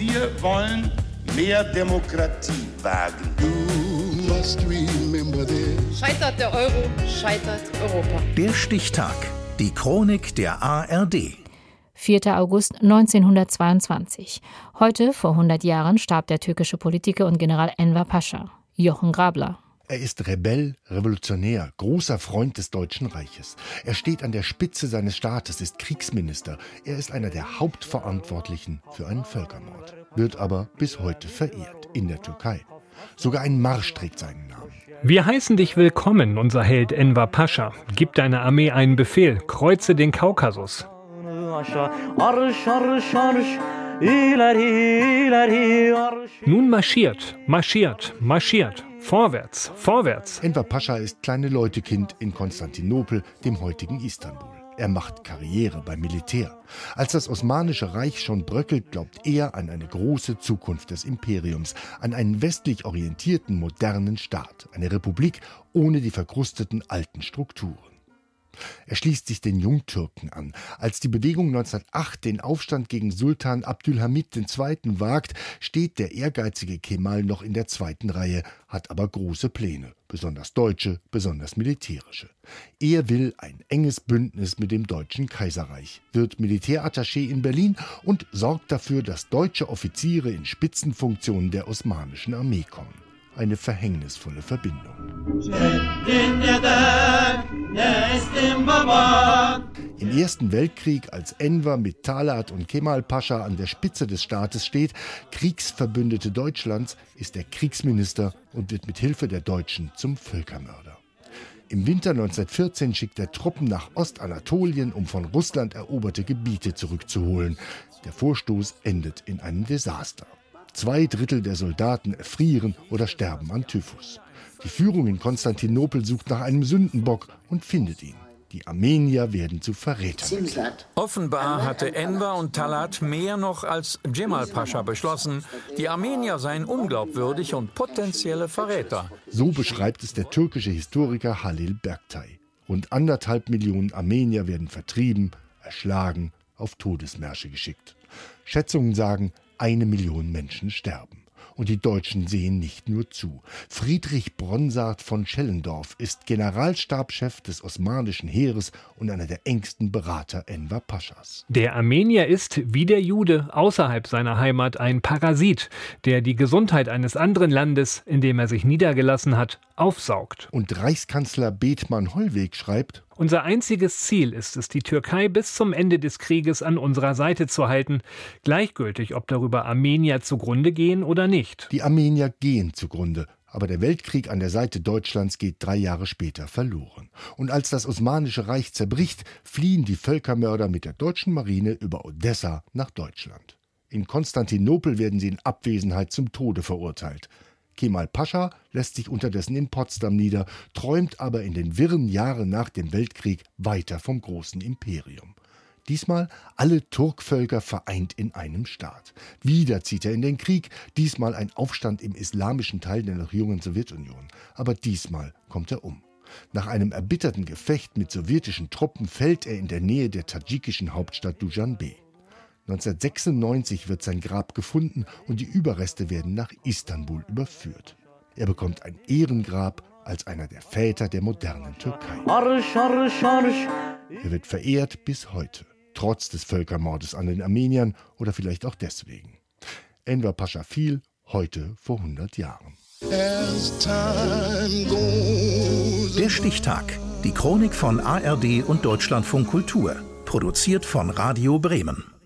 Wir wollen mehr Demokratie wagen. Scheitert der Euro, scheitert Europa. Der Stichtag. Die Chronik der ARD. 4. August 1922. Heute, vor 100 Jahren, starb der türkische Politiker und General Enver Pascha. Jochen Grabler. Er ist Rebell, Revolutionär, großer Freund des Deutschen Reiches. Er steht an der Spitze seines Staates, ist Kriegsminister. Er ist einer der Hauptverantwortlichen für einen Völkermord, wird aber bis heute verehrt in der Türkei. Sogar ein Marsch trägt seinen Namen. Wir heißen dich willkommen, unser Held Enver Pascha. Gib deiner Armee einen Befehl, kreuze den Kaukasus. Nun marschiert, marschiert, marschiert. Vorwärts, vorwärts. Enver Pascha ist kleine Leutekind in Konstantinopel, dem heutigen Istanbul. Er macht Karriere beim Militär. Als das Osmanische Reich schon bröckelt, glaubt er an eine große Zukunft des Imperiums, an einen westlich orientierten modernen Staat, eine Republik ohne die verkrusteten alten Strukturen. Er schließt sich den Jungtürken an. Als die Bewegung 1908 den Aufstand gegen Sultan Abdülhamid II. wagt, steht der ehrgeizige Kemal noch in der zweiten Reihe, hat aber große Pläne, besonders deutsche, besonders militärische. Er will ein enges Bündnis mit dem Deutschen Kaiserreich, wird Militärattaché in Berlin und sorgt dafür, dass deutsche Offiziere in Spitzenfunktionen der osmanischen Armee kommen eine verhängnisvolle Verbindung. Im Ersten Weltkrieg, als Enver mit Talat und Kemal Pascha an der Spitze des Staates steht, Kriegsverbündete Deutschlands, ist er Kriegsminister und wird mit Hilfe der Deutschen zum Völkermörder. Im Winter 1914 schickt er Truppen nach Ostanatolien, um von Russland eroberte Gebiete zurückzuholen. Der Vorstoß endet in einem Desaster. Zwei Drittel der Soldaten erfrieren oder sterben an Typhus. Die Führung in Konstantinopel sucht nach einem Sündenbock und findet ihn. Die Armenier werden zu Verrätern. Offenbar hatte Enver und Talat mehr noch als Cemal Pascha beschlossen. Die Armenier seien unglaubwürdig und potenzielle Verräter. So beschreibt es der türkische Historiker Halil Berktay. Rund anderthalb Millionen Armenier werden vertrieben, erschlagen, auf Todesmärsche geschickt. Schätzungen sagen, eine Million Menschen sterben. Und die Deutschen sehen nicht nur zu. Friedrich Bronsart von Schellendorf ist Generalstabschef des osmanischen Heeres und einer der engsten Berater Enver Paschas. Der Armenier ist, wie der Jude, außerhalb seiner Heimat ein Parasit, der die Gesundheit eines anderen Landes, in dem er sich niedergelassen hat, aufsaugt. Und Reichskanzler Bethmann Hollweg schreibt, unser einziges Ziel ist es, die Türkei bis zum Ende des Krieges an unserer Seite zu halten, gleichgültig, ob darüber Armenier zugrunde gehen oder nicht. Die Armenier gehen zugrunde, aber der Weltkrieg an der Seite Deutschlands geht drei Jahre später verloren. Und als das Osmanische Reich zerbricht, fliehen die Völkermörder mit der deutschen Marine über Odessa nach Deutschland. In Konstantinopel werden sie in Abwesenheit zum Tode verurteilt. Kemal Pascha lässt sich unterdessen in Potsdam nieder, träumt aber in den wirren Jahren nach dem Weltkrieg weiter vom großen Imperium. Diesmal alle Turkvölker vereint in einem Staat. Wieder zieht er in den Krieg, diesmal ein Aufstand im islamischen Teil der noch jungen Sowjetunion. Aber diesmal kommt er um. Nach einem erbitterten Gefecht mit sowjetischen Truppen fällt er in der Nähe der tadschikischen Hauptstadt Dujanbe. 1996 wird sein Grab gefunden und die Überreste werden nach Istanbul überführt. Er bekommt ein Ehrengrab als einer der Väter der modernen Türkei. Er wird verehrt bis heute, trotz des Völkermordes an den Armeniern oder vielleicht auch deswegen. Enver Pascha fiel heute vor 100 Jahren. Der Stichtag. Die Chronik von ARD und Deutschlandfunk Kultur. Produziert von Radio Bremen.